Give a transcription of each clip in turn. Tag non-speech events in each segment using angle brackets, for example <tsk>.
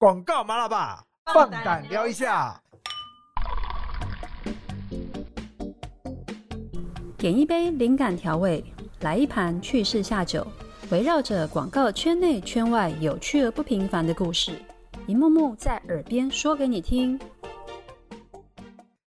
广告麻辣吧，放胆聊一下。点一杯灵感调味，来一盘趣事下酒，围绕着广告圈内圈外有趣而不平凡的故事，一幕幕在耳边说给你听。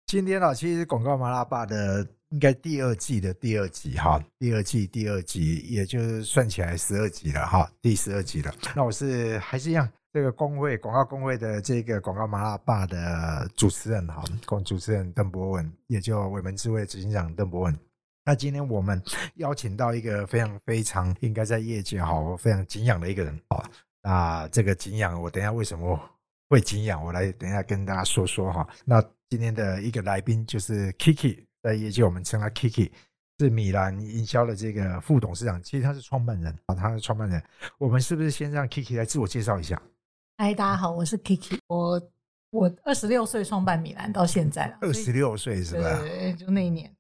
今天啊，其实广告麻辣吧的应该第二季的第二集哈，第二季第二集，也就是算起来十二集了哈，第十二集了。那我是还是一样，这个工会广告工会的这个广告麻辣吧的主持人哈，共主持人邓博文，也就伟门智慧执行长邓博文。那今天我们邀请到一个非常非常应该在业界哈，非常敬仰的一个人啊。那这个敬仰，我等一下为什么会敬仰，我来等一下跟大家说说哈。那今天的一个来宾就是 Kiki，在业界我们称他 Kiki，是米兰营销的这个副董事长，其实他是创办人啊，他是创办人。我们是不是先让 Kiki 来自我介绍一下？嗨，大家好，我是 Kiki，我我二十六岁创办米兰到现在了，二十六岁是吧？对，就那一年。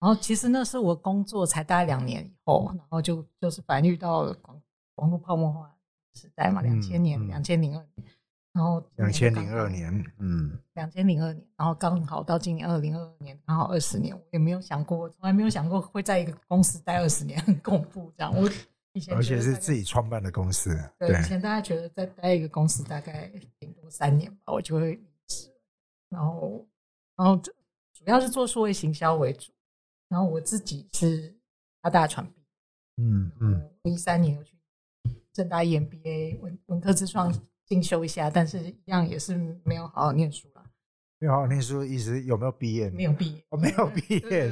然后其实那是我工作才大概两年以后，然后就就是反遇到网网络泡沫化时代嘛，两千年、两千零二年，然后两千零二年，嗯，两千零二年，然后刚好到今年二零二二年，刚好二十年，我也没有想过，从来没有想过会在一个公司待二十年，很恐怖这样。我以前而且是自己创办的公司，对，以前大家觉得在待一个公司大概顶多三年吧，我就会离职，然后然后主主要是做数位行销为主。然后我自己是阿大传毕，嗯嗯，一三年有去正大 EMBA 文文科之创进修一下，但是一样也是没有好好念书了。没有好好念书，一直有没有毕业？没有毕业，哦，没有毕业对。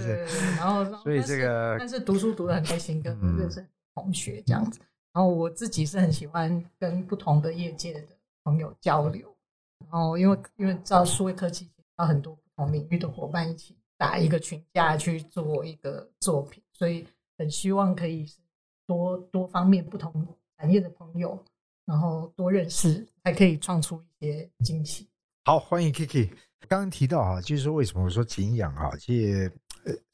然后，所以这个，但是读书读得很开心，跟认识同学这样子。然后我自己是很喜欢跟不同的业界的朋友交流。然后，因为因为知道数位科技要很多不同领域的伙伴一起。打一个群架去做一个作品，所以很希望可以多多方面不同产业的朋友，然后多认识，才可以创出一些惊喜。好，欢迎 Kiki。刚刚提到啊，就是说为什么我说景仰啊，其实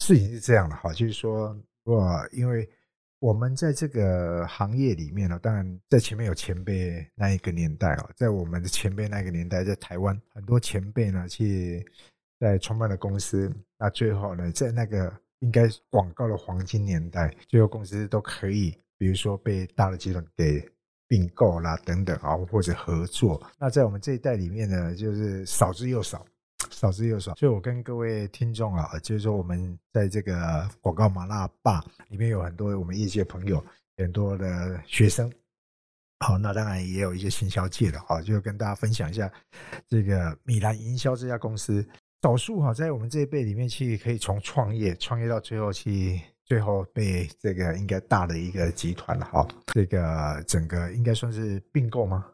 事情是这样的哈，就是说我因为我们在这个行业里面呢，当然在前面有前辈那一个年代哦，在我们的前辈那个年代，在台湾很多前辈呢去。在创办的公司，那最后呢，在那个应该广告的黄金年代，最后公司都可以，比如说被大的集团给并购啦，等等啊，或者合作。那在我们这一代里面呢，就是少之又少，少之又少。所以我跟各位听众啊，就是说我们在这个广告麻辣吧里面有很多我们业界朋友，很多的学生。好，那当然也有一些行销界的哈，就跟大家分享一下这个米兰营销这家公司。少数哈，在我们这一辈里面去，可以从创业创业到最后去，最后被这个应该大的一个集团了哈，这个整个应该算是并购吗？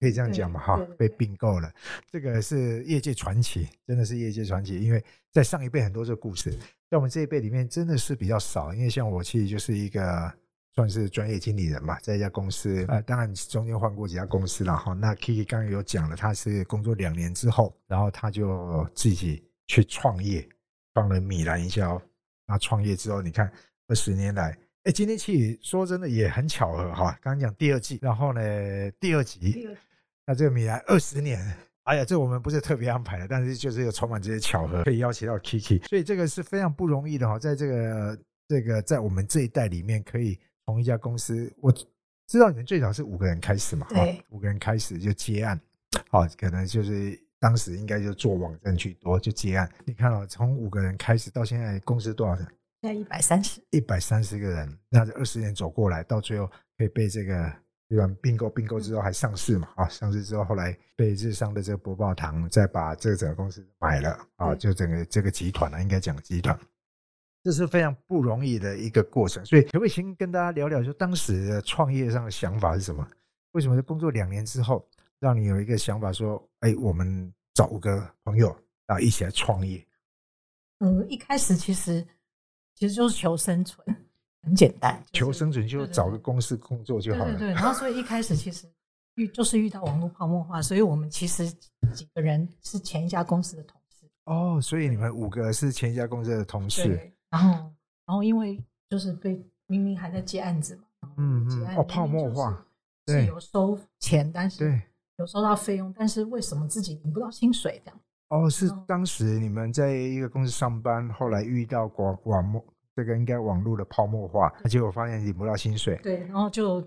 可以这样讲嘛哈，被并购了，这个是业界传奇，真的是业界传奇。因为在上一辈很多这个故事，在我们这一辈里面真的是比较少。因为像我其实就是一个算是专业经理人嘛，在一家公司，呃，当然中间换过几家公司了哈。那 Kiki 刚刚有讲了，他是工作两年之后，然后他就自己。去创业，创了米兰营销。那创业之后，你看二十年来，哎，今天其实说真的也很巧合哈。刚刚讲第二季，然后呢第二集，那这个米兰二十年，哎呀，这我们不是特别安排的，但是就是有充满这些巧合，可以邀请到 Kiki，所以这个是非常不容易的哈。在这个这个在我们这一代里面，可以从一家公司，我知道你们最早是五个人开始嘛，对，五个人开始就接案，好，可能就是。当时应该就做网站居多，就接案。你看哦，从五个人开始到现在，公司多少人？现在一百三十，一百三十个人。那这二十年走过来，到最后可以被这个对吧？并购并购之后还上市嘛？啊，上市之后后来被日商的这个博报堂再把这个整个公司买了啊，就整个这个集团呢，应该讲集团，这是非常不容易的一个过程。所以可不可以先跟大家聊聊，说当时创业上的想法是什么？为什么在工作两年之后？让你有一个想法，说：“哎，我们找五个朋友啊，一起来创业。”嗯，一开始其实其实就是求生存，很简单，求生存就找个公司工作就好了。对对。然后，所以一开始其实遇 <laughs> 就是遇到网络泡沫化，所以我们其实几个人是前一家公司的同事。哦，所以你们五个是前一家公司的同事。然后，然后因为就是被明明还在接案子嘛，嗯嗯，哦，泡沫化，是有收钱，但是对。有收到费用，但是为什么自己领不到薪水？这样哦，是嗯当时你们在一个公司上班，后来遇到广网络这个应该网络的泡沫化，结果发现领不到薪水。对，然后就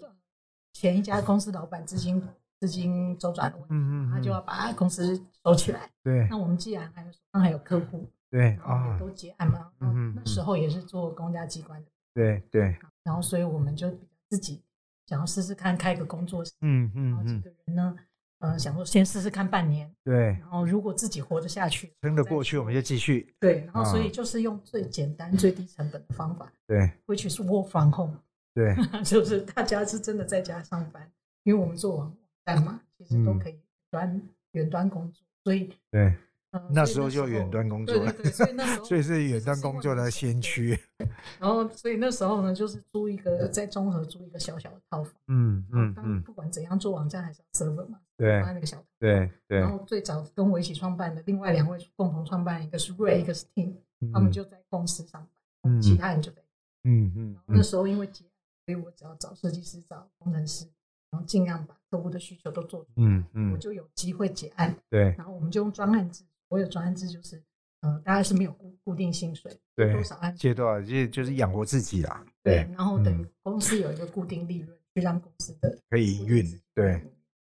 前一家公司老板资金资金周转的问题，嗯嗯，他就嗯要把公司收起来。对那我们既然还有手上还有客户，对啊也，都结案嘛，嗯嗯那时候也是做公家机关的，对对，然后所以我们就自己想要试试看开个工作室，嗯然后几嗯嗯，个人呢，呃，想说先试试看半年，对，然后如果自己活得下去，撑得过去我们就继续。对，然后所以啊。就是用最简单、最低成本的方法对，which is work from home，对，<laughs> 就是大家是真的在家上班，因为我们做网站嘛，其实都嗯。可以端远端工作，所以对，呃那时候就远端工作了对对对，所以那时 <laughs> 候所以是远端工作的先驱。<laughs> 然后所以那时候呢，就是租一个在中和租一个小小的套房，嗯嗯嗯，不管怎样做网站还是要 server 嘛，对那个小。对对然，后最早跟我一起创办的另外两位共同创办，一个是瑞，一个是 Tim，他们就在公司上班，嗯其他人就在。嗯嗯然后那时候因为结案，所以我只要找设计师、找工程师，然后尽量把客户的需求都做出来，嗯嗯我，就有机会结案。对然后我们就用专案制，我有专案制就是，呃，大概是没有固固定薪水，对多少按阶段就就是养活自己啦。对，然后等公司有一个固定利润，去让公司的 <laughs> 可以营运。对，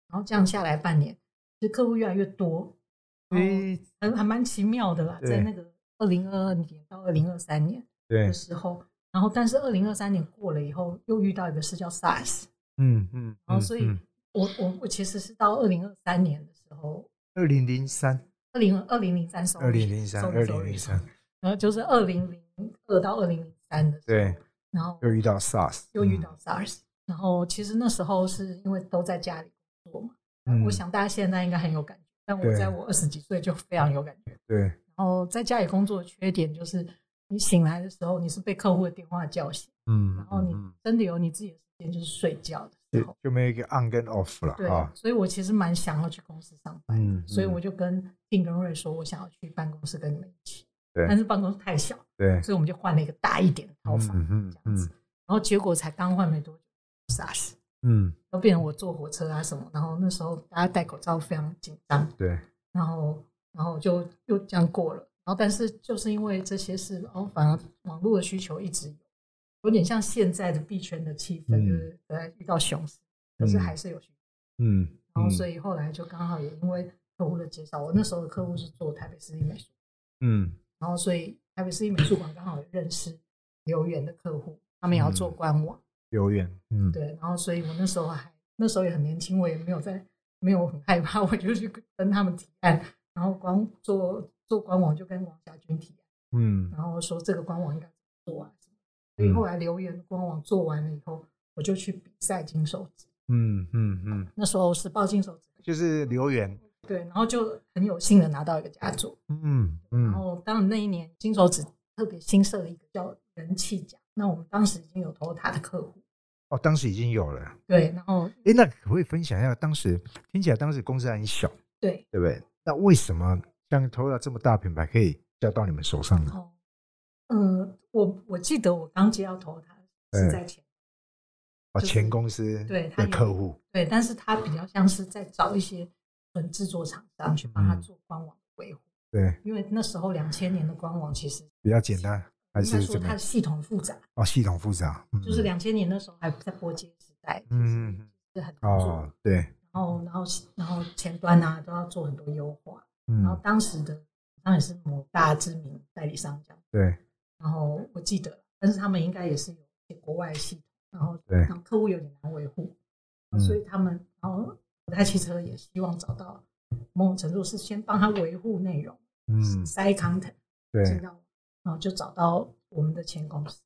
然后这样下来半年，其实客户越来越多，然后诶，还还蛮奇妙的啦，在那个二零二二年到二零二三年对的，时候，然后但是二零二三年过了以后，又遇到一个事叫 SARS，嗯嗯，然后所以我我我其实是到二零二三年的时候，二零零三，二零二零零三二零零三，二零零三，然后就是二零零二到二零零三的时候，对，然后又遇到 SARS，又遇到 SARS，、然后其实那时候是因为都在家里工作嘛，嗯。我想大家现在应该很有感觉，但我在我二十几岁就非常有感觉。对，然后在家里工作的缺点就是，你醒来的时候你是被客户的电话叫醒，嗯，然后你嗯。真的有你自己的时间就是睡觉的。就就没有一个 on 跟 off 了对啊，，所以我其实蛮想要去公司上班，嗯嗯所以我就跟丁跟瑞说，我想要去办公室跟你们一起，对。但是办公室太小，对，所以我们就换了一个大一点的套房，嗯嗯这样子。然后结果才刚换没多久，SARS，嗯，然后变成我坐火车啊什么，然后那时候大家戴口罩非常紧张，对，然后然后就又这样过了。然后但是就是因为这些事，然后反而网络的需求一直有，有点像现在的币圈的气氛，嗯。就是呃遇到熊市，可是嗯。还是有。嗯，然后所以以后来就刚好也因为客户的介绍，我那时候的客户是做台北市立美术，嗯。然后所以台北市立美术馆刚好也认识留言的客户，他们也要做嗯。官网，留言，嗯，对，然后所以我那时候还那时候也很年轻，我也没有在没有很害怕，我就去跟他们提案，然后光做做官网就跟王家军提案，嗯。然后说这个官网应该怎么做啊所以后来留言的官网做完了以后，我就去比赛金手指，嗯嗯嗯，那时候是报金手指，就是留言，对，然后就很有幸的拿到一个佳作，嗯然嗯后当然那一年金手指特别新设了一个叫人气奖，那我们当时已经有 Toyota 的客户，哦，当时已经有了，对，然后诶，那可不可以分享一下当时听起来当时公司很小，对，对不对？那为什么像 Toyota 这么大品牌可以交到你们手上呢？哦，嗯，我我记得我刚接到 Toyota 是在前，哦，就是前公司对他的客户，对，但是他比较像是在找一些纯制作厂商去帮他嗯。做官网维护，对，因为那时候两千年的官网其实比较简单，还是说？它的系统复杂，哦，系统复杂，嗯就是两千年那时候还在波接时代，嗯嗯是很难做，哦，对，然后然后然后前端啊都要做很多优化，然后嗯，当时的当然是某大知名代理商这样，对，然后我记得，但是他们应该也是有一些国外的系统，然后对。客户有点难维护，嗯。所以他们然后国泰汽车也希望找到某种程度是先帮他维护内容，嗯，塞 content 对，然后就找到我们的前公司，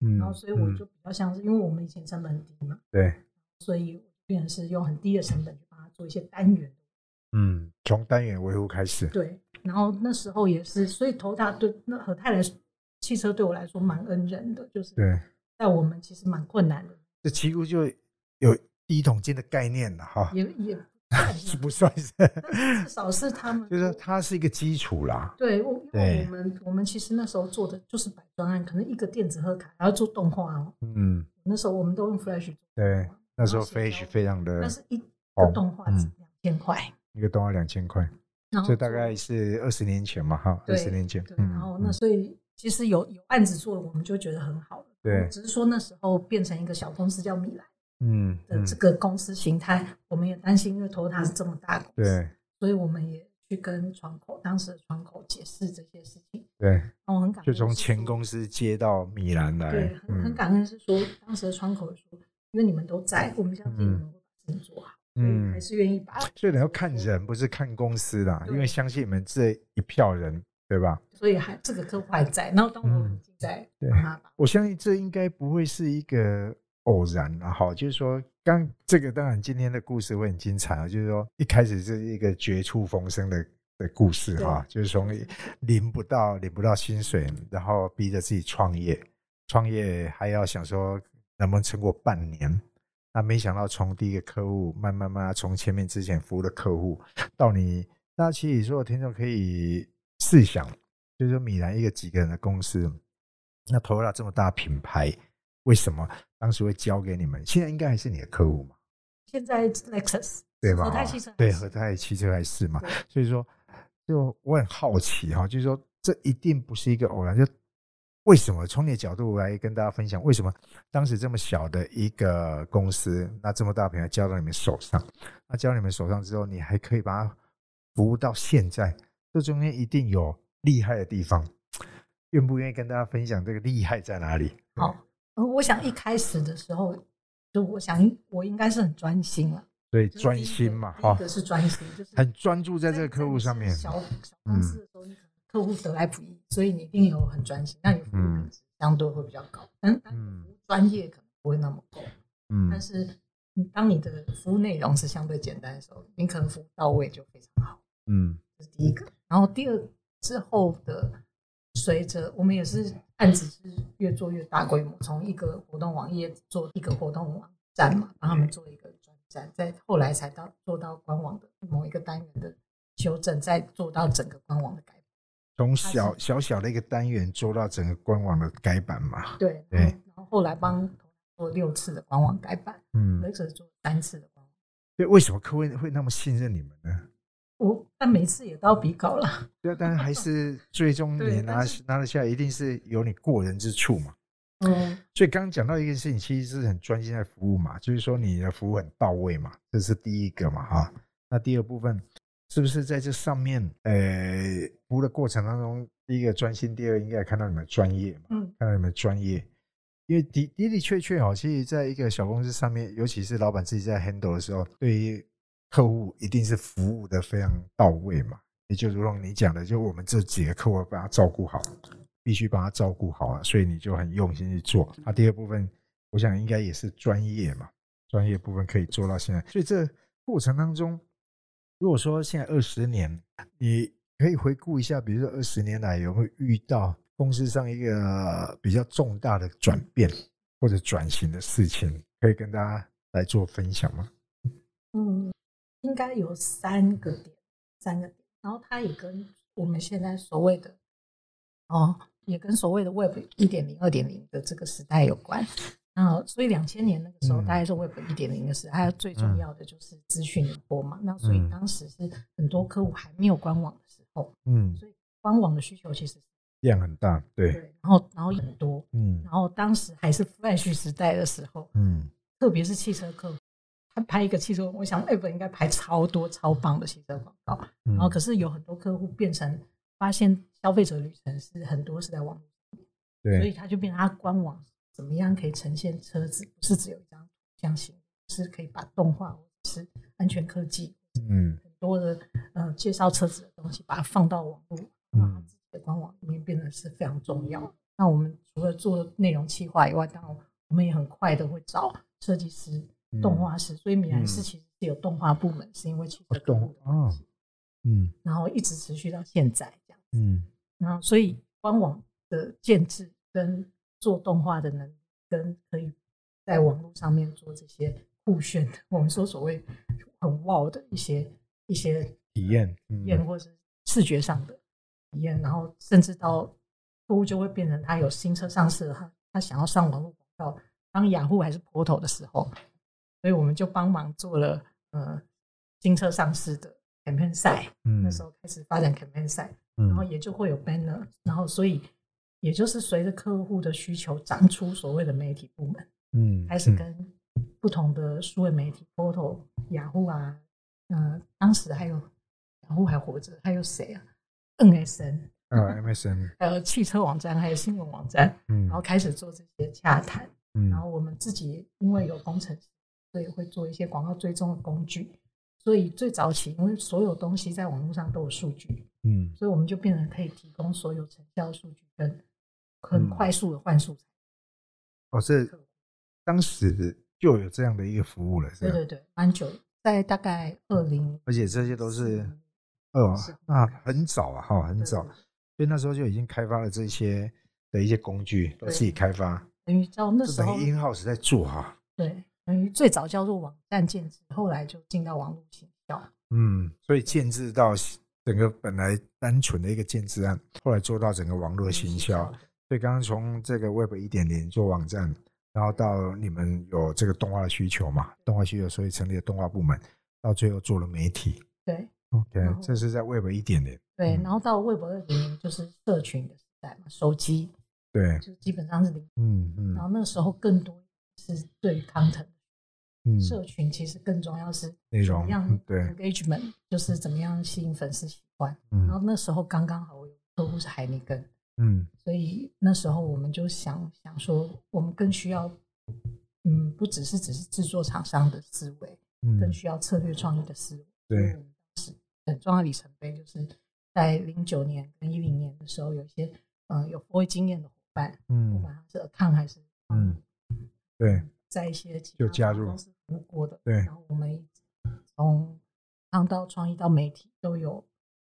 嗯，然后所以我嗯。就比较像是因为我们以前成本很低嘛，对，所以我变成是用很低的成本去帮他做一些单元嗯，从单元维护开始，对，然后那时候也是，所以投大对那和泰来汽车对我来说蛮恩人的，就是对，在我们其实蛮困难的，这几乎就有第一桶金的概念了哈，也也 <laughs> 是。不算是，但至少是他们，<laughs> 就是说它是一个基础啦，对，我因为我们我们其实那时候做的就是摆专案，可能一个电子贺卡还要做动画哦，嗯，那时候我们都用 Flash 做，对，那时候 Flash 非常的但是一个动画两千块，一个动画两千块，然后这大概是二十年前嘛，哈，二十年前，对，嗯然后那嗯所以其实有有案子做，我们就觉得很好了。对只是说那时候变成一个小公司叫米兰嗯嗯的这，个公司形态，我们也担心，因为 Toyota 是这么大公司，对所以我们也去跟窗口当时的窗口解释这些事情。对，然后很感恩就从前公司接到米兰来，对，很很嗯感恩是说当时的窗口说，因为你们都在，我们相信你们会把事情做好，所以嗯还是愿意把，所以你要看人，不是看公司啦，因为相信你们这一票人，对吧？所以还这个客户还在。然后当我在对帮他，我相信这应该不会是一个偶然啊，哈，就是说，刚这个当然今天的故事会很精彩啊，就是说一开始是一个绝处逢生的的故事哈，就是从领不到领不到薪水，然后逼着自己创业，创业还要想说能不能撑过半年。那没想到从第一个客户慢慢慢慢从前面之前服务的客户到你，那其实所有听众可以试想，就是说米兰一个几个人的公司，那 Toyota 这么大品牌，为什么当时会交给你们？现在应该还是你的客户嘛，现在 Lexus 对吧？和泰汽车对，是和泰汽车还是嘛。所以说，就我很好奇哈，就是说这一定不是一个偶然，就为什么从你的角度来跟大家分享，为什么当时这么小的一个公司，那这么大品牌交到你们手上，那交到你们手上之后，你还可以把它服务到现在，这中间一定有厉害的地方。愿不愿意跟大家分享这个厉害在哪里？好，呃我想一开始的时候，就我想我应该是很专心了，所以专心嘛，哈第一，个是专心，就是很专注在这个客户上面。嗯小小公司的时候，你可能客户得来不易，所以你一定有很专心，那你服务嗯品质相对会比较高。但但你服务专业可能不会那么够，嗯但是你当你的服务内容是相对简单的时候，你可能服务到位就非常好。嗯这是第一个。然后第二之后的，随着我们也是案子是越做越大规模，从一个活动网页做一个活动网站嘛，帮他们做一个专站，再后来才到做到官网的某一个单元的修正，再做到整个官网的改版。从小小小的一个单元做到整个官网的改版嘛。对，对然后后后来帮做六次的官网改版，嗯，而且做三次的官网。对，为什么客户会那么信任你们呢？我但每次也都要比稿了，对啊，但是还是最终你拿拿得下来，一定是有你过人之处嘛。嗯，所以刚刚讲到一个事情，其实是很专心在服务嘛，就是说你的服务很到位嘛，这是第一个嘛哈。那第二部分是不是在这上面，呃，服务的过程当中，第一个专心，第二个应该看到你们专业嘛，嗯看到你们专业。因为的的的确确哦，其实在一个小公司上面，尤其是老板自己在 handle 的时候，对于客户一定是服务的非常到位嘛。也就如同你讲的，就我们这几个客户把他照顾好，必须把他照顾好啊，所以你就很用心去做。那第二部分，我想应该也是专业嘛，专业部分可以做到现在。所以这过程当中，如果说现在二十年，你可以回顾一下，比如说二十年来有没有遇到公司上一个比较重大的转变或者转型的事情，可以跟大家来做分享吗？嗯，应该有三个点，三个点，然后它也跟我们现在所谓的哦，也跟所谓的 Web 一点零、二点零的这个时代有关。那所以两千年那个时候嗯大概是 Web 一点零的时代，还有最重要的就是资讯联播嘛。那所以嗯。当时是很多客户还没有官网的时候，嗯，所以官网的需求其实量很大，对，对，然后然后很多，嗯。然后当时还是 Flash 时代的时候，嗯。特别是汽车客户，他拍一个汽车，我想 Web 应该拍超多超棒的汽车广告。嗯，然后可是有很多客户变成发现消费者旅程是很多是在网络，所以，他就变成他官网怎么样可以呈现车子，不是只有一张图像型，是可以把动画或者是安全科技嗯很多的呃介绍车子的东西，把它放到网络，嗯让他自己的官网里面变得是非常重要。那我们除了做内容企划以外，当然我们也很快的会找设计师、动画师，所以米兰市其实是有动画部门，是因为汽车客户的关系，嗯。然后一直持续到现在这样。嗯。然后所以官网的建制跟做动画的能力，跟可以在网络上面做这些酷炫的，我们说所谓很 wow 的一些一些体验，体嗯。验或是视觉上的体验，然后甚至到客户就会变成他有新车上市了，他他想要上网络广告，当雅虎还是 Portal 的时候，所以我们就帮忙做了呃新车上市的 campaign 赛，嗯那时候开始发展 campaign 赛，然后嗯。也就会有 banner，然后所以也就是随着客户的需求长出所谓的媒体部门，嗯，开始。嗯跟不同的数位媒体，Photo、雅虎啊，呃，当时还有雅虎还活着，还有谁啊？NSN，呃 MSN，还有汽车网站，还有新闻网站，嗯。然后开始做这些洽谈。嗯。然后我们自己因为有工程师，所以会做一些广告追踪的工具。所以最早期，因为所有东西在网络上都有数据，嗯所以我们就变成可以提供所有成交数据跟很嗯快速的换素材。哦，这当时就有这样的一个服务了，是吧？对对对，蛮久，在大概二零，而且这些都是哦是啊，很早啊，哈，很对早，对所以那时候就已经开发了这些的一些工具，都自己开发，等于叫那这时候等于 in house 在做哈。对，等于最早叫做网站建制，后来就进到网络行销。嗯，所以建制到整个本来单纯的一个建制案，后来做到整个网络行销。所以刚刚从这个 Web 一点零做网站，然后到你们有这个动画的需求嘛，动画需求，所以成立了动画部门，到最后做了媒体。对 OK，这是在 Web 一点零。对，嗯然后到 Web 二点零就是社群的时代嘛，手机对，就基本上是零，嗯嗯然后那时候更多是对于 content 嗯，社群，其实更重要是内容怎么样嗯对。engagement，就是怎么样吸引粉丝喜欢。嗯然后那时候刚刚好，我有客户是海尼根，嗯。所以那时候我们就想想说，我们更需要，嗯，不只是只是制作厂商的思维，更嗯，需要策略创意的思维。对所以我们当时很重要的里程碑，就是在零九年跟一零年的时候，有一些嗯有 f o 经验的伙伴，嗯不嗯。管他是 account 还是嗯，对，在一些其他就加入公司服务过的，对。然后我们从创到创意到媒体都有，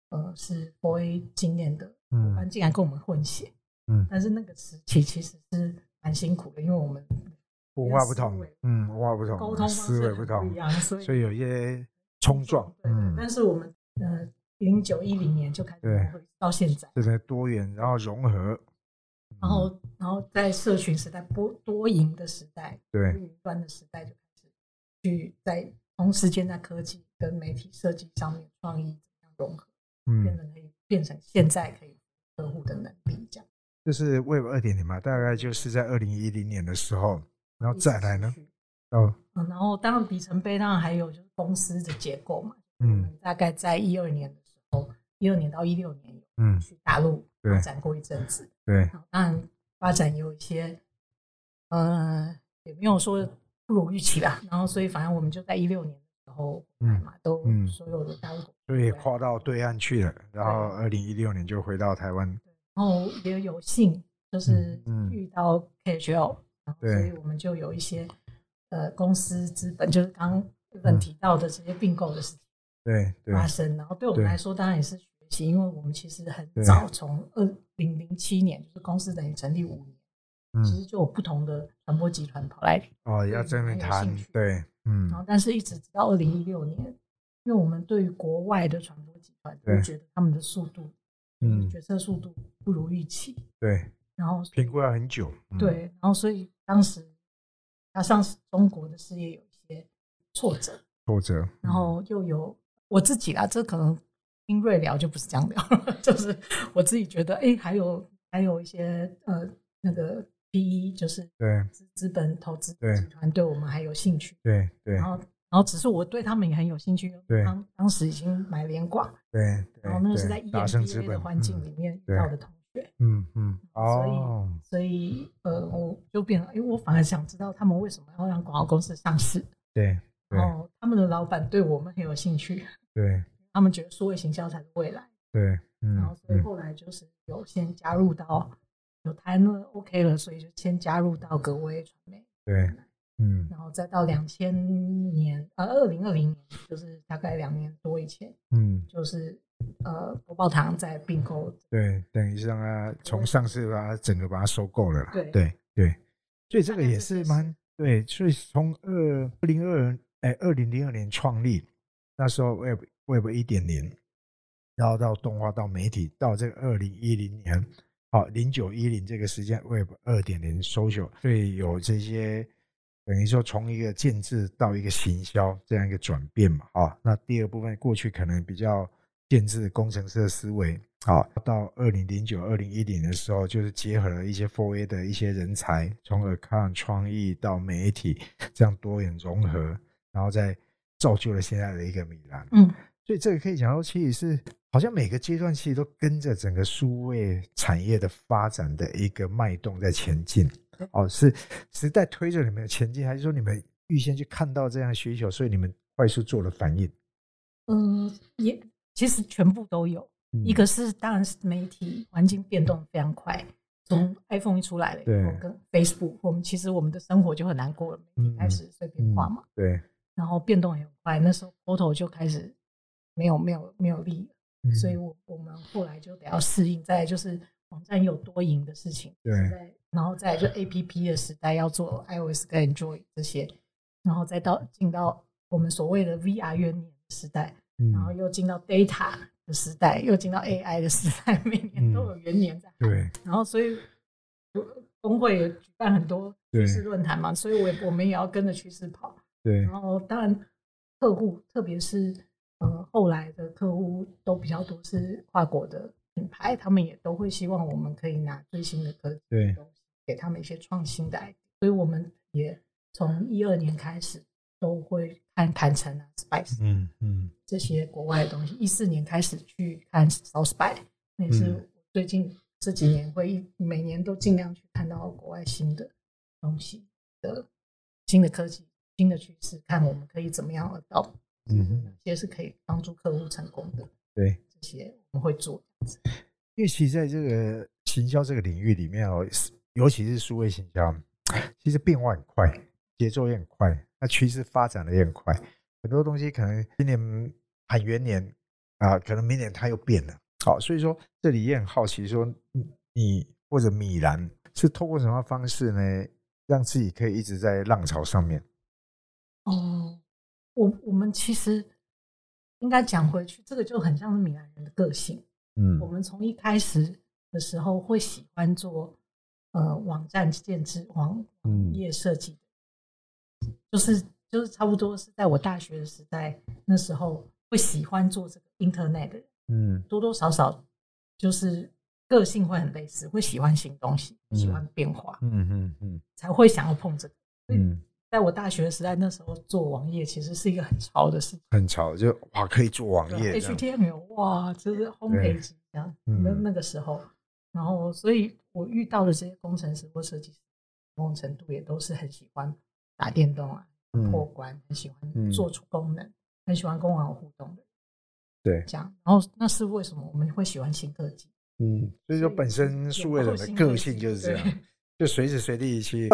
呃，是 o 经验的伙伴嗯竟然跟我们混血，嗯，但是那个时期其实是蛮辛苦的，因为我们文化不同，嗯，文化不同，沟通思维不同所以所以有一些冲撞，嗯，但是我们呃，零九一零年就开始对到现在，这个多元，然后融合，然后然后在社群时代、多多赢的时代、对，云端的时代，就开始去在同时间在科技跟媒体设计上面创意怎么样融合，变嗯，成可以变成现在可以客户的能力这样。这是 Web 二点零嘛，大概就是在二零一零年的时候，然后再来呢，哦，嗯，然后当然里程碑，当然还有就是公司的结构嘛。嗯。大概在一二年的时候，一二年到一六年有嗯，去大陆对发展过一阵子，对，当然发展也有一些，呃，也没有说不如预期吧。然后所以反正我们就在一六年的时候嗯嘛，都嗯所有的大陆，所以跨到对岸去了，然后二零一六年就回到台湾，然后也有幸就是遇到 KHL，然后对所以我们就有一些呃公司资本，就是刚刚日本嗯。提到的这些并购的事情。对对，发生，然后对我们来说当然也是学习，因为我们其实很早，从二零零七年就是公司等于成立五年，其嗯，实就有不同的传播集团跑来，哦，要这边谈，对，嗯。然后但是一直直到二零一六年，因为我们对于国外的传播集团就觉得他们的速度，嗯。决策速度不如预期，对，然后评估要很久，嗯，对，然后所以当时加上是中国的事业有一些挫折，挫折，然后又有我自己啦，这可能听瑞聊就不是这样聊，<laughs> 就是我自己觉得，哎，还有还有一些呃那个 PE，就是对资资本投资对集团对我们还有兴趣，对对然后然后只是我对他们也很有兴趣，对当当时已经买连挂，对对，然后那个是在 EMBA 的环境里面遇到的同学，嗯嗯，所以哦，所以呃我就变了，因为我反而想知道他们为什么要让广告公司上市，对对然后他们的老板对我们很有兴趣。对他们觉得数位行销才是未来，对，嗯，然后所以嗯。后来就是有先加入到有谈了 OK 了，所以就先加入到格威传媒，对，嗯。然后再到两千年呃二零二零年，就是大概两年多以前，嗯，就是呃博报堂在并购，对，等于是让它从上市把它整个把它收购了啦，对对对，所以这个也是蛮对，所以从二零二哎二零零二年创立，那时候 Web Web 一点零，然后到动画到媒体，到这个二零一零年，好零九一零这个时间 Web 二点零 social，所以有这些等于说从一个建制到一个行销这样一个转变嘛，啊，那第二部分过去可能比较建制工程师的思维，啊，到二零零九、二零一零的时候，就是结合了一些 f o r A 的一些人才，从 Account 创意到媒体这样多元融合，然后再造就了现在的一个米兰。嗯，所以这个可以讲说，其实是好像每个阶段其实都跟着整个数位产业的发展的一个脉动在前进。哦，是时代推着你们前进，还是说你们预先去看到这样的需求，所以你们快速做了反应？嗯，也其实全部都有。一个是当然是媒体环境变动非常快，从 iPhone 一出来了以后，跟 Facebook，我们其实我们的生活就很难过了，媒体开始碎片化嘛。对。然后变动也很快，那时候 Photo 就开始没有没有没有力，所以我我们后来就得要适应。再就是网站有多赢的事情，对。然后再就 A P P 的时代，要做 iOS 跟 Android 这些，然后再到进到我们所谓的 V R 元年时代，然后又进到 Data 的时代，又进到 A I 的时代，每年都有元年在。对。然后所以工会也举办很多趋势论坛嘛，所以我我们也要跟着趋势跑。对。然后当然客户，特别是呃后来的客户都比较多是跨国的品牌，他们也都会希望我们可以拿最新的科技。对。给他们一些创新的 idea，，所以我们也从一二年开始都会看坦诚啊，Spice，嗯嗯，这些国外的东西。一四年开始去看 South By，那是最近这几年会每年都尽量去看到国外新的东西的新的科技、新的趋势，看我们可以怎么样到，嗯，哪些是可以帮助客户成功的。对，这些我们会做。因为其实在这个行销这个领域里面哦，尤其是数位行销，其实变化很快，节奏也很快，那趋势发展的也很快。很多东西可能今年喊元年啊，可能明年它又变了。好，所以说这里也很好奇，说你或者米兰是透过什么方式呢，让自己可以一直在浪潮上面？哦，我我们其实应该讲回去，这个就很像是米兰人的个性。嗯，我们从一开始的时候会喜欢做。呃，网站建制、网页设计，就是就是差不多是在我大学的时代，那时候会喜欢做这个 Internet 的人，嗯，多多少少就是个性会很类似，会喜欢新东西，喜欢变化，嗯嗯嗯，才会想要碰这个。嗯，在我大学时代，那时候做网页其实是一个很潮的事情，很潮，就哇可以做网页，HTML 哇，就是 Homepage 这样，那那个时候。然后，所以我遇到的这些工程师或设计师，某种程度也都是很喜欢打电动啊，破关，很喜欢做出功能，很喜欢跟网友互动的。对，这样。然后，那是为什么我们会喜欢新科技？嗯，所以说本身数位人的个性就是这样，就随时随地去。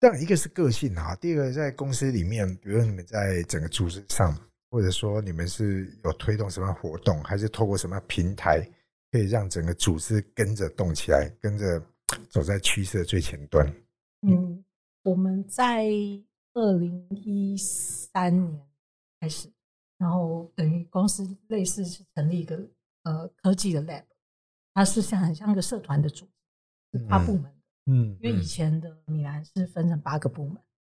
这样一个是个性啊，第二个在公司里面，比如你们在整个组织上，或者说你们是有推动什么活动，还是透过什么平台？可以让整个组织跟着动起来，跟着 <tsk> 走在趋势的最前端。嗯，我们在二零一三年开始，然后等于公司类似是成立一个呃科技的 lab，它是像很像一个社团的组织，是跨部门的。嗯，因为以前的米兰是分成八个部门，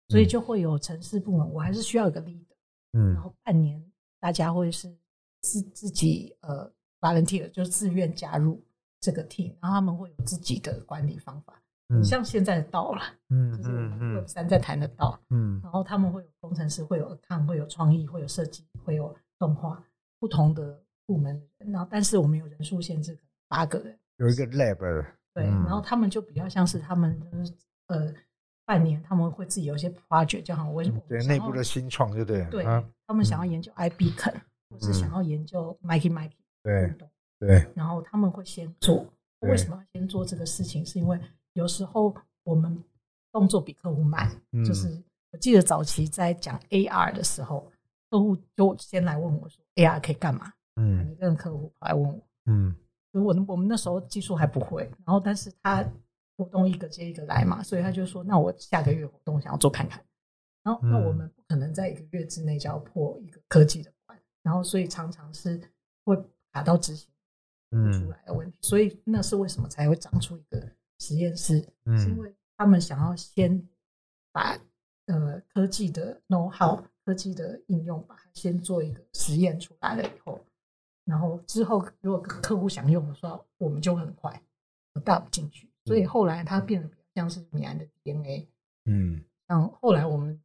所以就会有城市部门，我还是需要一个 leader。嗯，然后半年大家会是自自己呃。volunteer 就是自愿加入这个 team，然后他们会有自己的管理方法，嗯，像现在的到了，<laughs> 嗯，就是 Web 三在谈的到，嗯，然后他们会有工程师，会有 account，会有创意，会有设计，会有动画，不同的部门，然后但是我们有人数限制，八个人，有一个 lab，对，然后他们就比较像是他们就是呃半年他们会自己有一些 project，就好像我对内部的新创，对不对？对，他们想要研究 IB 肯，或是想要研究 Mikey Mikey。对对，然后他们会先做。为什么要先做这个事情？是因为有时候我们动作比客户慢。就是我记得早期在讲 AR 的时候，客户就先来问我说：“AR 可以干嘛？”嗯，一个客户跑来问我。嗯，我我们那时候技术还不会，然后但是他活动一个接一个来嘛，所以他就说：“那我下个月活动想要做看看。”然后那我们不可能在一个月之内就要破一个科技的关，然后所以常常是会。卡到执行出来的问题，所以那是为什么才会长出一个实验室？是因为他们想要先把呃科技的 know how、科技的应用，把它先做一个实验出来了以后，然后之后如果客户想用的时候，我们就很快 adapt 进去。所以后来它变得比较像是米兰的 DNA。嗯。像后来我们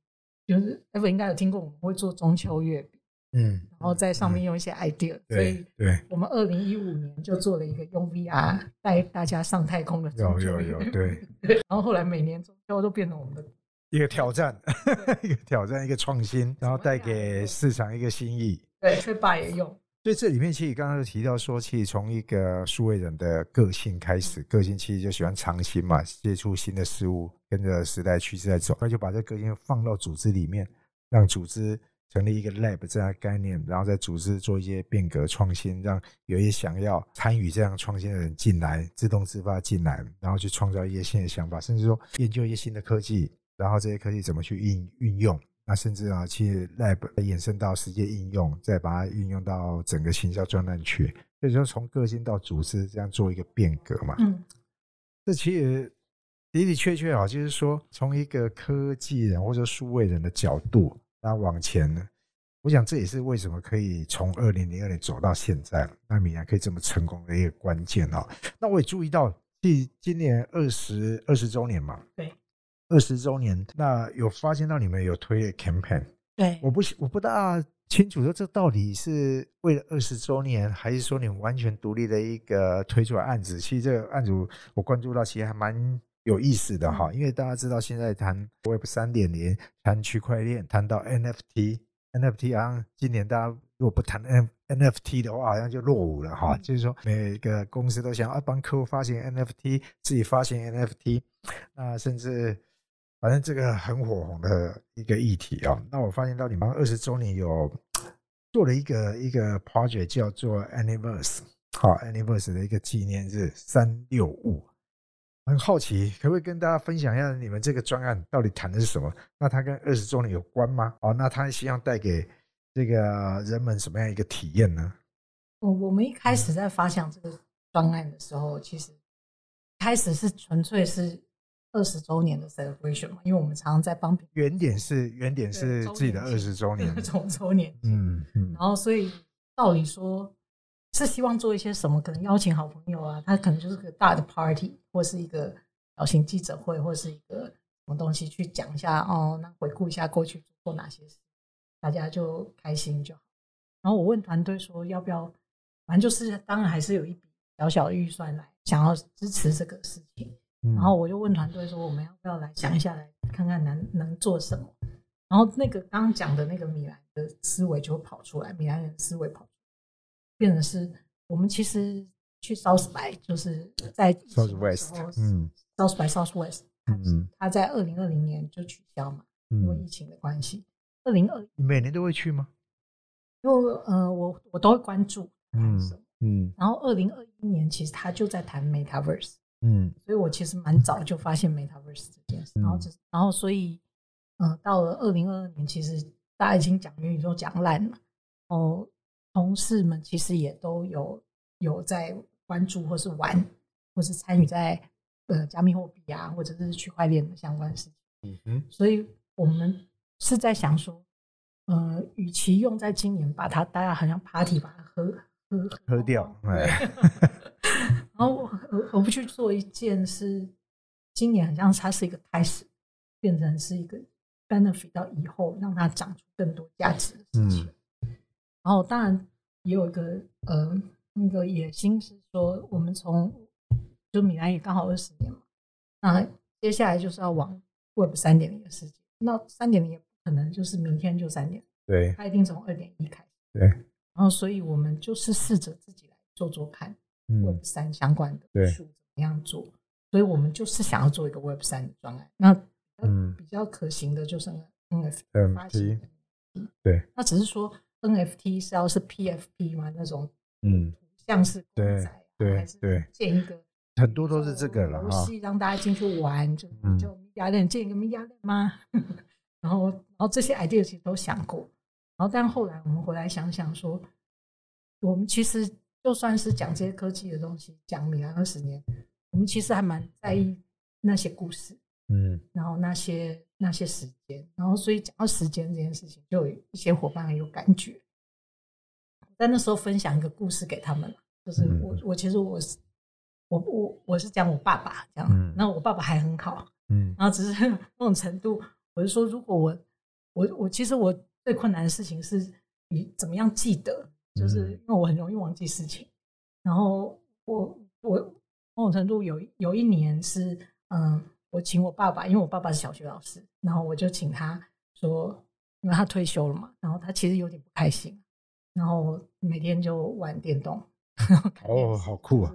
就是 Ever 应该有听过，我们会做中秋月饼，嗯，然后在上面用一些 idea，、所对以对，我们二零一五年就做了一个用 VR 带大家上太空的有中秋有有，月饼对，然后后来每年中秋都变成我们的。一个挑战，<laughs> 一个挑战，一个创新，然后带给市场一个新意。对，吹爸也用，所以这里面其实刚刚有提到说，其实从一个数位人的个性开始，个性其实就喜欢尝新嘛，接触新的事物，跟着时代趋势在走，那就把这个性放到组织里面，让组织成立一个 lab 这样的概念，然后在组织做一些变革创新，让有一些想要参与这样创新的人进来，自动自发进来，然后去创造一些新的想法，甚至说研究一些新的科技，然后这些科技怎么去运运用。那甚至啊，去 lab 衍生到实际应用，再把它运用到整个行销专栏去，所以说从个性到组织这样做一个变革嘛。嗯，这其实的的确确啊，就是说从一个科技人或者数位人的角度，那往前呢，我想这也是为什么可以从二零零二年走到现在，那米兰可以这么成功的一个关键哦。那我也注意到，今今年二十二十周年嘛，对，二十周年，那有发现到你们有推 campaign，对，我不我不大清楚说这到底是为了二十周年，还是说你们完全独立的一个推出来案子？其实这个案子我关注到，其实还蛮有意思的哈，因为大家知道现在谈 Web 三点零，谈区块链，谈到 NFT，NFT 好像今年大家如果不谈 N NFT 的话，好像就落伍了哈。就是说每个公司都想要帮客户发行 NFT，自己发行 NFT，那甚至。反正这个很火红的一个议题啊、那我发现到你们二十周年有做了一个一个 project 叫做 Anniversary，好 Anniversary 的一个纪念日三六五，很好奇，可不可以跟大家分享一下你们这个专案到底谈的是什么？那它跟二十周年有关吗？哦，那它希望带给这个人们什么样一个体验呢？我我们一开始在发想这个专案的时候，其实开始是纯粹是二十周年的 celebration 嘛，因为我们常常在帮别原点是原点是自己的年二十周年人，<laughs> 从周年，嗯嗯然后所以道理说是希望做一些什么，可能邀请好朋友啊，他可能就是个大的 party，或是一个小型记者会，或是一个什么东西去讲一下哦，那回顾一下过去做过哪些事，大家就开心就好。然后我问团队说要不要，反正就是当然还是有一笔小小的预算来想要支持这个事情。嗯，然后我就问团队说，我们要不要来想一下，来看看能能做什么？然后那个刚刚讲的那个米兰的思维就会跑出来，米兰人的思维跑出来，变成是我们其实去 South by 就是在疫情的时 Southwest，候嗯，South by Southwest，它嗯他在二零二零年就取消嘛，因为疫嗯，情的关系。二零二，你每年都会去吗？因为呃，我我都会关注谈什么。嗯然后二零二一年其实他就在谈 Metaverse，嗯。所以我其实蛮早就发现 Metaverse 这件事，然后然后所以，嗯、到了二零二二年，其实大家已经讲元宇宙讲烂了，哦，同事们其实也都有有在关注或是玩，或是参与在呃加密货币啊，或者是区块链的相关事情，嗯哼，所以我们是在想说，呃，与其用在今年把它大家好像 party 把它喝喝喝掉，哎，<laughs> 然后我我我不去做一件是今年好像它是一个开始，变成是一个 benefit 到以后让它长出更多价值的事情。然后当然也有一个呃那个野心是说，我们从就米兰也刚好二十年嘛，那接下来就是要往 Web 三点零的世界。那三点零也不可能就是明天就三点，对它一定从二点一开始。对，然后所以我们就是试着自己来做做看。Web 嗯三相关的对。术怎么样做，所以我们就是想要做一个 Web 三的专案。那嗯。比较可行的就是 NFT 发行对，那只是说 NFT 是要是 PFP 吗？那种嗯，像是公对对对建一个很多都是这个了游哈，戏让大家进去玩，就嗯。就 media 链建一个 media 链吗？<laughs> 然后然后这些 idea 其实都想过，然后但后来我们回来想想说，我们其实就算是讲这些科技的东西，讲米兰二十年，我们其实还蛮在意那些故事，嗯然后那些那些时间，然后所以讲到时间这件事情，就有一些伙伴很有感觉。在那时候分享一个故事给他们，就是嗯我我其实我是我我我是讲我爸爸这样，嗯那我爸爸还很好，嗯然后只是 <laughs> 那种程度，我是说，如果我我我其实我最困难的事情是你怎么样记得，就是嗯因为我很容易忘记事情。然后我我某种程度有有一年是嗯，我请我爸爸，因为我爸爸是小学老师，然后我就请他说，因为他退休了嘛，然后他其实有点不开心，然后每天就玩电动。哦，好酷啊！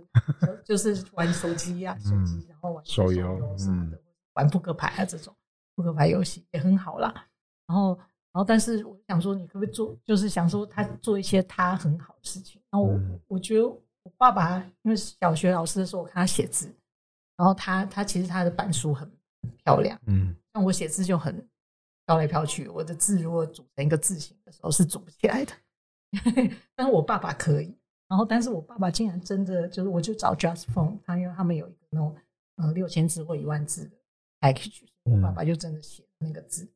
就是玩手机啊，手机，嗯然后玩手游游什么的，嗯玩扑克牌啊这种扑克牌游戏也很好啦。然后，然后，但是我想说，你可不可以做，就是想说他做一些他很好的事情。然后我、嗯我觉得我爸爸因为小学老师的时候，我看他写字，然后他他其实他的板书很很漂亮，嗯像我写字就很飘来飘去，我的字如果组成一个字形的时候是组不起来的，<laughs> 但是我爸爸可以。然后，但是我爸爸竟然真的就是，我就找 Just Phone，他因为他们有一个那种呃六千字或一万字的 package，我爸爸就真的写那个字，嗯，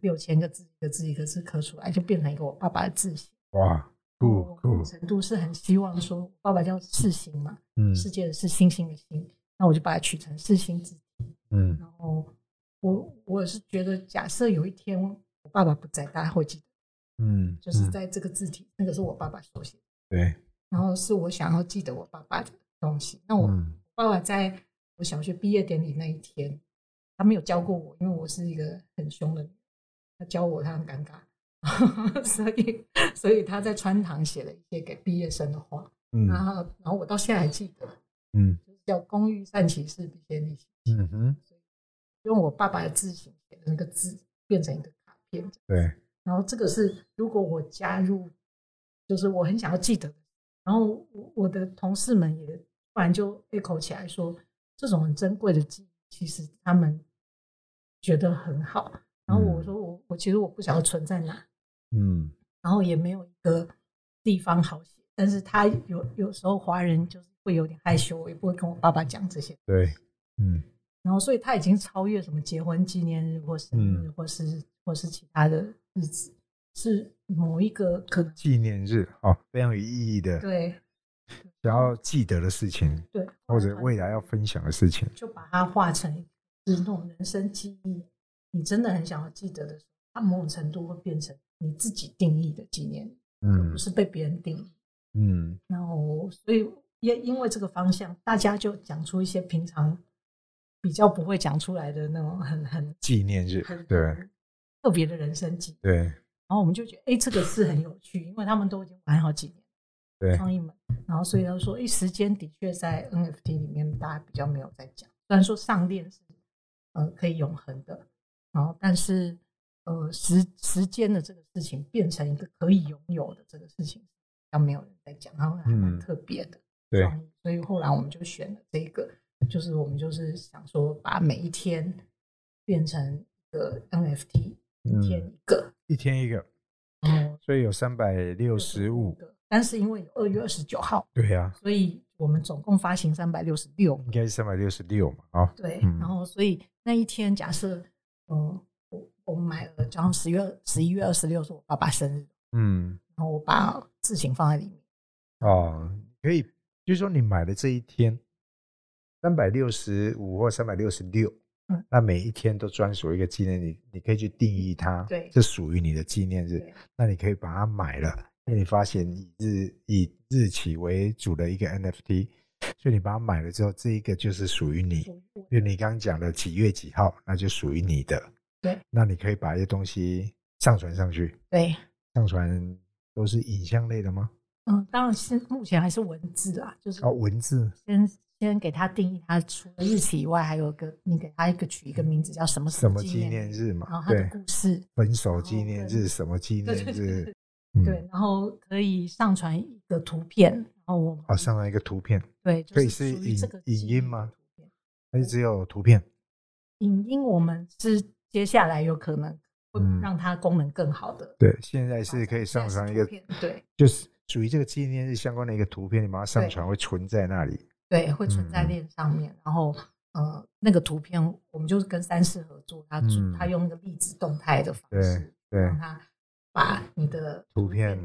六千个字一个字一个字刻出来，就变成一个我爸爸的字形。哇，酷酷某种，程度是很希望说，我爸爸叫世星嘛，嗯世界的是星星的星，那我就把它取成世星字。嗯然后我我是觉得，假设有一天我爸爸不在，大家会记得，嗯，嗯就是在这个字体，那个是我爸爸手写，对，然后是我想要记得我爸爸的东西。那我嗯爸爸在我小学毕业典礼那一天，他没有教过我，因为我是一个很凶的女人，他教我他很尴尬，<laughs> 所以所以他在穿堂写了一些给毕业生的话，嗯。然嗯后然后我到现在还记得，嗯。就是叫“工欲善其事，必先利其器嗯哼，”，用我爸爸的字形写的那个字变成一个卡片。对，然后这个是如果我加入，就是我很想要记得的，然后我我的同事们也突然就 echo 起来说，这种很珍贵的记忆，其实他们觉得很好。然后我说我我其实我不晓得存在哪，嗯然后也没有一个地方好写，但是他有有时候华人就是会有点害羞，我也不会跟我爸爸讲这些。对，嗯然后，所以他已经超越什么结婚纪念日或生日，嗯或是或是其他的日子，是某一个可能纪念日哦，非常有意义的，对想要记得的事情，对，或者未来要分享的事情，就把它化成是那种人生记忆，你真的很想要记得的时候，它某种程度会变成你自己定义的纪念，而嗯不是被别人定义。嗯然后，所以也因为这个方向，大家就讲出一些平常比较不会讲出来的那种很很纪念日，对特别的人生记忆。对然后我们就觉得，哎，这个是很有趣，因为他们都已经玩好几年，对，创意们，然后所以他说，哎，时间的确在 NFT 里面大家比较没有在讲，虽然说上链是呃可以永恒的，然后但是呃时时间的这个事情变成一个可以拥有的这个事情，要没有人在讲，然后还蛮嗯。特别的对。创意，所以后来我们就选了这个，就是我们就是想说把每一天变成一个 NFT，一天嗯，一个，一天一个，哦所以有三百六十五，个，但是因为有二月二十九号，对呀，所以我们总共发行三百六十六应该是三百六十六嘛，啊，对，嗯。然后所以那一天假设，嗯，我我买了，然后十月十一月二十六是我爸爸生日，嗯，然后我把事情放在里面，哦，可以，就是说你买的这一天，三百六十五或三百六十六嗯，那每一天都专属一个纪念日，你可以去定义它，对。这属于你的纪念日。那你可以把它买了，因为你发现以日以日期为主的一个 NFT，所以你把它买了之后，这一个就是属于你。就你刚刚讲的几月几号，那就属于你的。对，那你可以把一些东西上传上去，对，上传都是影像类的吗？嗯，当然是目前还是文字啦，就是哦，文字先先给他定义，他除了日期以外，还有一个你给他一个取一个名字叫什么什么纪纪念日嘛然后他的对故事，分手纪念日，什么纪念日？嗯对，，然后可以上传一个图片，然后我们哦，上传一个图片，对，就可以是是影影音吗还是只有图片？影音我们是接下来有可能会嗯让它功能更好的，对，现在是可以上传一个，对就是属于这个纪念日相关的一个图片，你把它上对传会存在那里。对，会存在嗯链上面，然后呃那个图片，我们就是跟三视合作，他嗯他用那个粒子动态的方对式，对让他把你的图片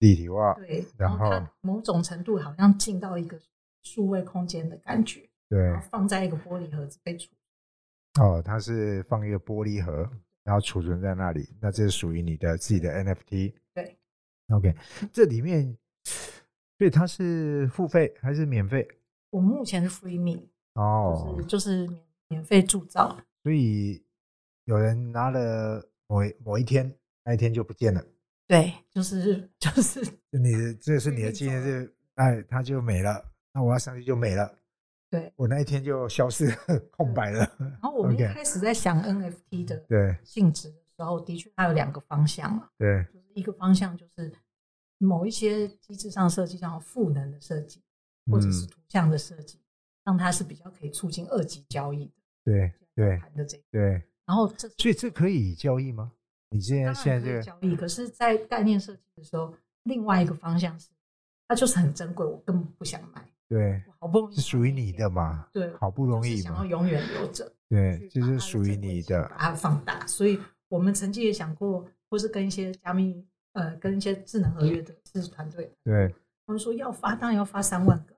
立体化，对，然后某种程度好像进到一个数位空间的感觉，对放在一个玻璃盒子被储。哦，它是放一个玻璃盒，然后储存在那里，那这是属于你的自己的 NFT。对，OK，这里面，所以它是付费还是免费？我目前是 free me，哦就是，就是免免费铸造。所以有人拿了某一某一天，那一天就不见了，对，就是就是你的这是你的纪念日，哎，它就没了，那我要上去就没了，对。我那一天就消失，空白了。然后我们一开始在想 NFT 的对性质的时候，的确它有两个方向嘛，对，就是一个方向就是某一些机制上设计，像赋能的设计，或者是嗯图像的设计，让它是比较可以促进二级交易的。对对谈的这个，对，然后这所以这可以交易吗？你现在当然可以现在这个交易，可是，在概念设计的时候，另外一个方向是，它就是很珍贵，我根本不想买，对好不容易是属于你的嘛？对，好不容易想要，永远留着，对，就是属于你的把，它放大。所以我们曾经也想过，或是跟一些加密呃，跟一些智能合约的知识团队，对他们说要发，当然要发三万个，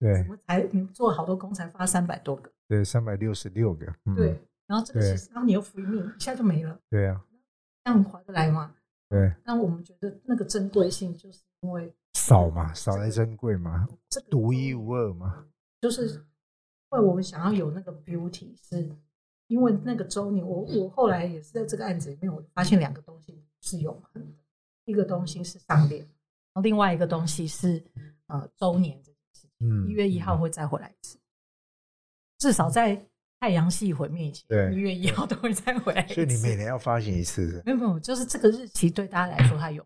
对怎么才你做好多工才发三百多个？对，三百六十六个，嗯对，然后这个其实，然后你又 free me，一下就没了，对啊，这样划得来吗？对，那我们觉得那个珍贵性，就是因为少嘛，少这个来珍贵嘛，这个独一无二嘛，就是因为我们想要有那个 beauty，是因为那个周年，我我后来也是在这个案子里面，我发现两个东西是永恒的，一个东西是上链，然后另外一个东西是呃周年这件事情，嗯，一月一号会再回来一次，至少在太阳系毁灭以前，对一月一号都会再回来。所以你每年要发行一次，没有没有，就是这个日期对大家来说它有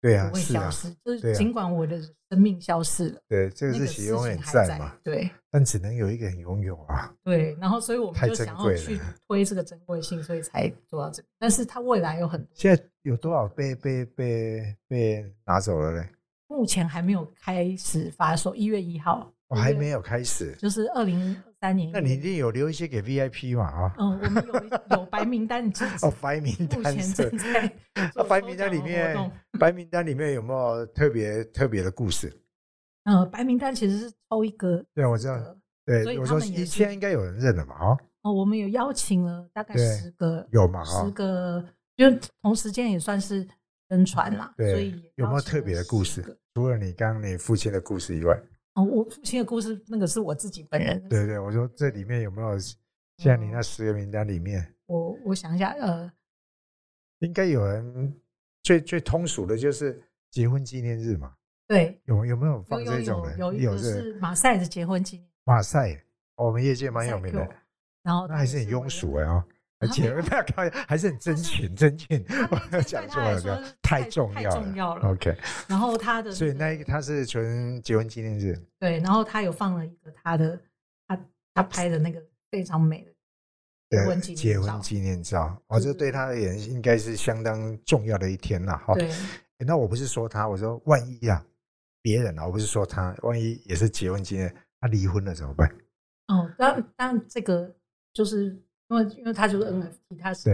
对啊，不会消失，就是尽管我的生命消失了，对，这个那个日期永远还在嘛，对。但只能有一个人拥有啊，对，然后所以我们就想要去推这个珍贵性，所以才做到这个。但是它未来有很多，现在有多少被被被被拿走了嘞？目前还没有开始发售，一月一号，我还没有开始，就是二零二三年。那你一定有留一些给 VIP 嘛啊？嗯，我们有有白名单哦，，白名目前正在 <laughs> 白名单里面动，白名单里面有没有特别特别的故事？呃，<laughs> 白名单其实是抽一个对，我知道，对，我说一现在应该有人认了嘛？哦，哦，我们有邀请了大概对十个，有嘛？十哈，个，就同时间也算是登船啦，所对以，有没有特别的故事？除了你刚刚你父亲的故事以外，哦，我父亲的故事那个是我自己本人的对对，我说这里面有没有像你那十个名单里面，我我想一下，呃，应该有人最最通俗的就是结婚纪念日嘛？对，有有没有有放有这种的？有有一个是马赛的结婚纪念，马赛，我们业界蛮有名的然后那还是很庸俗哎啊。而他且没有不要开玩笑，还是很真情，真情。讲错了，太太重要了。重要了 OK，然后他的所以那一个他是纯结婚纪念日，对，然后他有放了一个他的他他拍的那个非常美的结婚纪念结婚照纪念照。哦，这对他而言应该是相当重要的一天呐。哈，对，诶那我不是说他，我说万一啊，别人啊，我不是说他，万一也是结婚纪念，他离婚了怎么办？哦，当当然这个就是因为因为它就是 NFT，它是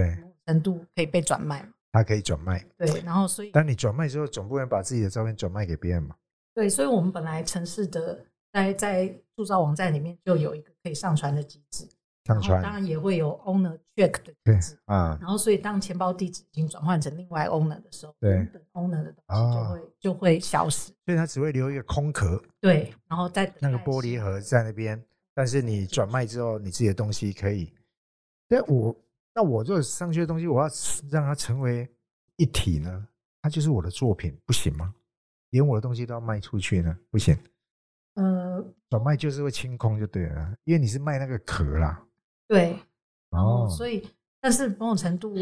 程度可以被转卖嘛，他可以转卖，对，然后所以但你转卖之后，总不能把自己的照片转卖给别人嘛？对，所以我们本来城市的在在铸造网站里面就有一个可以上传的机制，上然后当然也会有 owner check 的机制，啊，然后所以当钱包地址已经转换成另外 owner 的时候，对 owner 的东西就哦会、就会消失，所以它只会留一个空壳，对，然后在那个玻璃盒在那边，但是你转卖之后，你自己的东西可以。但我那我这上去的东西，我要让它成为一体呢，它就是我的作品，不行吗？连我的东西都要卖出去呢，不行。呃转卖就是会清空就对了，因为你是卖那个壳啦。对，哦，所以但是某种程度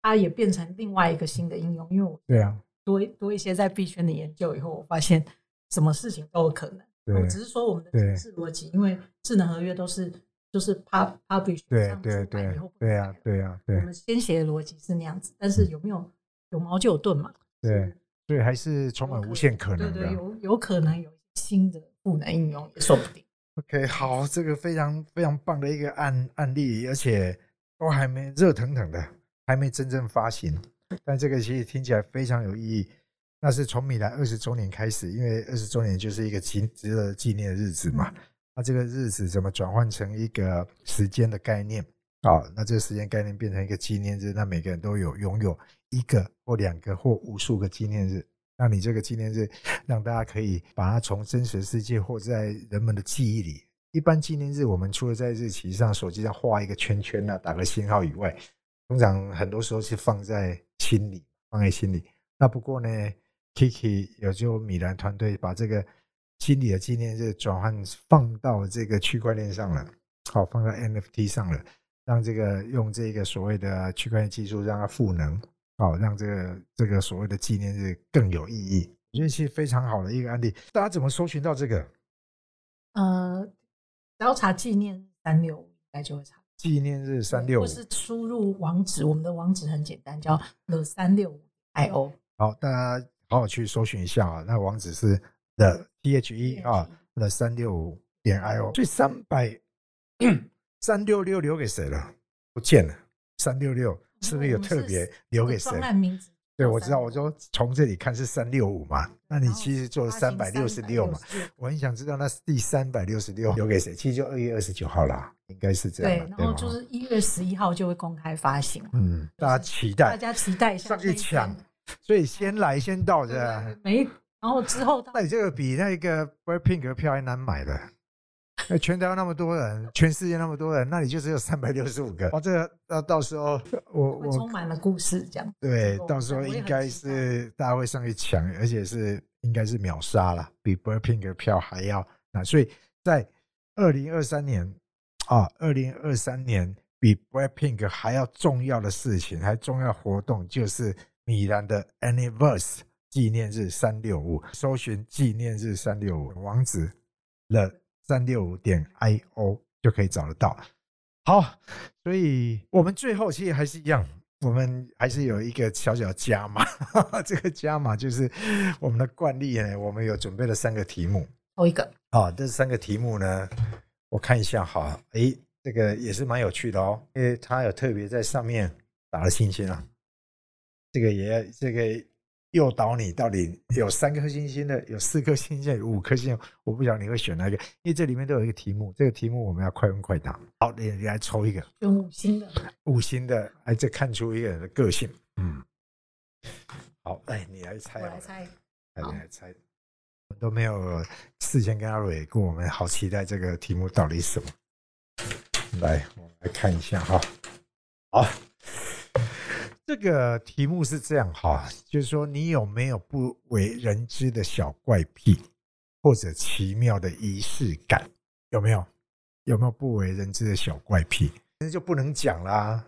它也变成另外一个新的应用，因为我对啊，多多一些在币圈的研究以后，我发现什么事情都有可能。对我只是说我们的对程式逻辑，因为智能合约都是就是 pub publish 这对样对对对啊对啊，我们先写的逻辑是那样子，但是有没有有矛就有盾嘛？对，所以还是充满无限可能对对，有有可能有新的赋能应用也说不定。OK，好，这个非常非常棒的一个案案例，而且都还没热腾腾的，还没真正发行，但这个其实听起来非常有意义。那是从米兰二十周年开始，因为二十周年就是一个值值得纪念的日子嘛。那这个日子怎么转换成一个时间的概念？啊，那这个时间概念变成一个纪念日，那每个人都有拥有一个或两个或无数个纪念日。那你这个纪念日，让大家可以把它从真实世界或在人们的记忆里。一般纪念日，我们除了在日期上、手机上画一个圈圈啊，打个星号以外，通常很多时候是放在心里，放在心里。那不过呢，Kiki 有就米兰团队把这个心理的纪念日转换放到这个区块链上了，好，放到 NFT 上了，让这个用这个所谓的区块链技术让它赋能。好，让这个这个所谓的纪念日更有意义，我觉得是非常好的一个案例。大家怎么搜寻到这个？呃，只要查纪念三六五，应该就会查纪念日三六五，或是输入网址。我们的网址很简单，叫 the 三六五 i o。好，大家好好去搜寻一下啊。那网址是 the t h e 啊，the 三六五点 i o。这三百 <clears throat> 三六六留给谁了？不见了，三六六。是不是有特别留给谁？对，我知道，我说从这里看是三六五嘛，那你其实做三百六十六嘛。我很想知道那第三百六十六留给谁？其实就二月二十九号啦，应该是这样。对，然后就是一月十一号就会公开发行。嗯，大家期待，大家期待一下上去抢，所以先来先到的。没，然后之后，那你这个比那个 Blackpink 的票还难买的。那全台湾那么多人，全世界那么多人，那你就只有三百六十五个。哦，这个到到时候我我充满了故事，这样对，到时候应该是大家会上去抢，而且是应该是秒杀了，比 Blackpink 的票还要难。所以在二零二三年啊，二零二三年比 Blackpink 还要重要的事情，还重要活动就是米兰的 Anniversary 纪念日三六五，搜寻纪念日三六五网址了。三六五点 i o 就可以找得到。好，所以我们最后其实还是一样，我们还是有一个小小加码。<laughs> 这个加码就是我们的惯例呢，我们有准备了三个题目。头一个。好，这三个题目呢，我看一下哈。诶，这个也是蛮有趣的哦，因为他有特别在上面打了星星啊。这个也这个。诱导你到底有三颗星星的，有四颗星星，有五颗星，我不晓得你会选哪一个，因为这里面都有一个题目，这个题目我们要快问快答。好，你你来抽一个，用五星的，五星的，哎，这看出一个人的个性。嗯，好，哎，你来猜，我来猜，你来猜，我都没有事先跟阿蕊过，我们好期待这个题目到底是什么。来，我们来看一下哈，好。这个题目是这样哈，就是说你有没有不为人知的小怪癖，或者奇妙的仪式感？有没有？有没有不为人知的小怪癖？那就不能讲啦。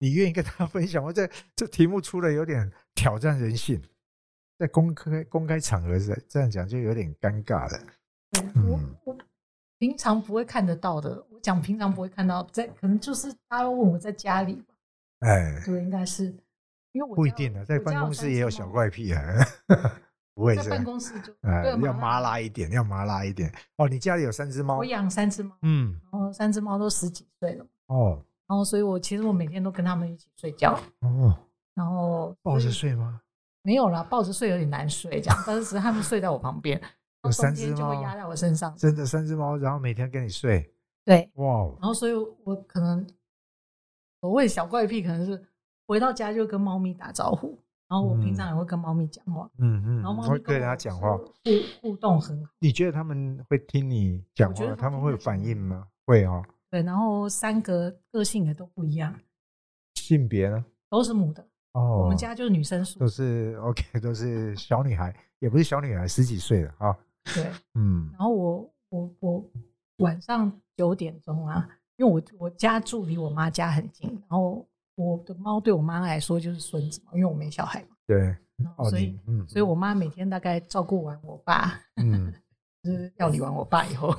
你愿意跟他分享吗？这这题目出的有点挑战人性，在公开公开场合是这样讲就有点尴尬了。我我平常不会看得到的，我讲平常不会看到，在可能就是大家问我在家里。哎，对，应该是，因为我不一定的，在办公室也有小怪癖啊，不会在办公室就哎要麻辣一点，要麻辣一点哦。你家里有三只猫？我养三只猫，嗯，然后三只猫都十几岁了哦，然后所以我其实我每天都跟他们一起睡觉哦，然后抱着睡吗？没有啦，抱着睡有点难睡，这样，但是只是他们睡在我旁边，有三只就会压在我身上，真的三只猫，然后每天跟你睡，对，哇，然后所以我可能。所谓小怪癖，可能是回到家就跟猫咪打招呼，然后我平常也会跟猫咪讲话，嗯嗯，然后猫咪跟人家讲话，互互动很好。你觉得他们会听你讲话？他们会有反应吗？会哦。对，然后三个个性也都不一样。性别呢？都是母的哦。我们家就是女生属，都是 OK，都是小女孩，也不是小女孩，十几岁了啊。对，嗯。然后我我我晚上九点钟啊。因为我我家住离我妈家很近，然后我的猫对我妈来说就是孙子嘛，因为我没小孩嘛。对，所以，所以我妈每天大概照顾完我爸，嗯，<laughs> 就是料理完我爸以后，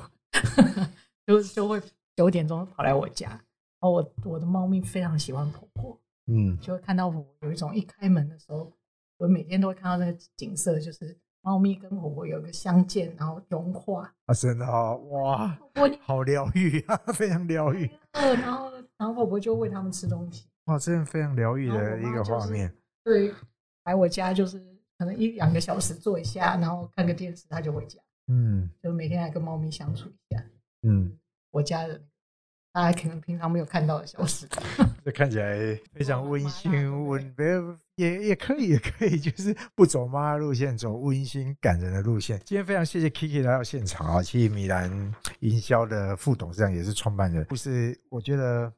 就就会九点钟跑来我家。然后我我的猫咪非常喜欢婆婆，嗯，就会看到我有一种一开门的时候，我每天都会看到那个景色，就是猫咪跟火锅有一个相见，然后融化。啊，真的哦，哇，我好疗愈啊，非常疗愈，呃，然后然后婆婆就喂他们吃东西。哇，真的非常疗愈的一个画面。对，来我家就是可能一两个小时坐一下，然后看个电视，他就回家。嗯，就每天来跟猫咪相处一下。嗯，我家人大家可能平常没有看到的消息。<laughs> 这看起来非常温馨，温也也可以，也可以，就是不走妈路线，走温馨感人的路线。今天非常谢谢 Kiki 来到现场啊，其实米兰营销的副董事长也是创办人，不是？我觉得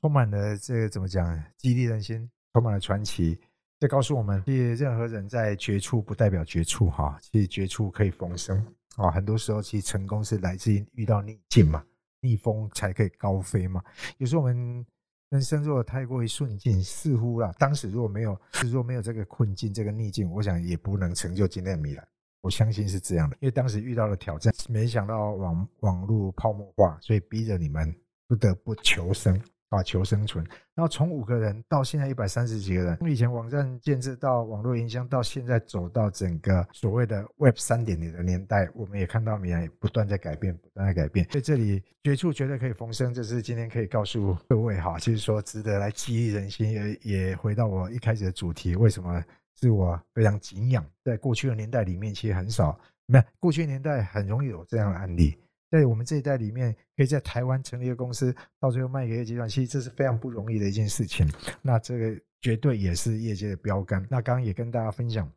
充满了这个怎么讲，激励人心，充满了传奇。这告诉我们，其实任何人在绝处不代表绝处哈，其实绝处可以逢生啊。很多时候，其实成功是来自于遇到逆境嘛，逆风才可以高飞嘛。有时候我们。人生如果太过于顺境，似乎啦，当时如果没有，是说没有这个困境、这个逆境，我想也不能成就今天的米兰。我相信是这样的，因为当时遇到了挑战，没想到网网络泡沫化，所以逼着你们不得不求生。啊，求生存，然后从五个人到现在一百三十几个人，从以前网站建设到网络营销，到现在走到整个所谓的 Web 三点零的年代，我们也看到米兰不断在改变，不断在改变。所以这里绝处绝对可以逢生，这是今天可以告诉各位哈，就是说值得来激励人心。也也回到我一开始的主题，为什么是我非常敬仰？在过去的年代里面，其实很少，没有过去年代很容易有这样的案例。在我们这一代里面，可以在台湾成立一个公司，到最后卖给一个集团，其实这是非常不容易的一件事情。那这个绝对也是业界的标杆。那刚刚也跟大家分享，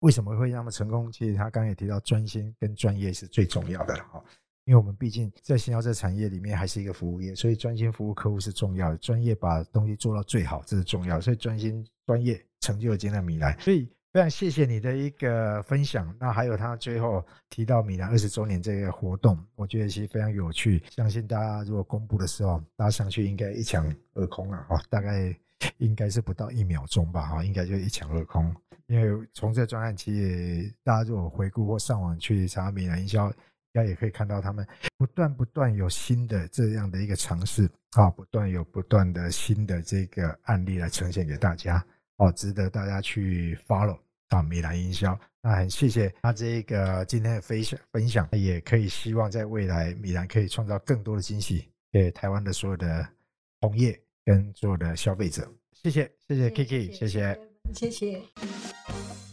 为什么会那么成功？其实他刚刚也提到，专心跟专业是最重要的了哈。因为我们毕竟在新药这产业里面还是一个服务业，所以专心服务客户是重要的，专业把东西做到最好，这是重要。所以专心专业成就了今天的米莱。所以。非常谢谢你的一个分享，那还有他最后提到米兰二十周年这个活动，我觉得其实非常有趣。相信大家如果公布的时候，大家上去应该一抢而空了哈，大概 <laughs> 应该是不到一秒钟吧哈，应该就一抢而空。因为从这专案企业，大家如果回顾或上网去查米兰营销，应该也可以看到他们不断不断有新的这样的一个尝试啊，不断有不断的新的这个案例来呈现给大家哦，值得大家去 follow。啊，米兰营销，那很谢谢他这个今天的分享，分享也可以希望在未来米兰可以创造更多的惊喜给台湾的所有的同业跟所有的消费者。谢谢，谢谢 Kiki，谢谢，谢谢。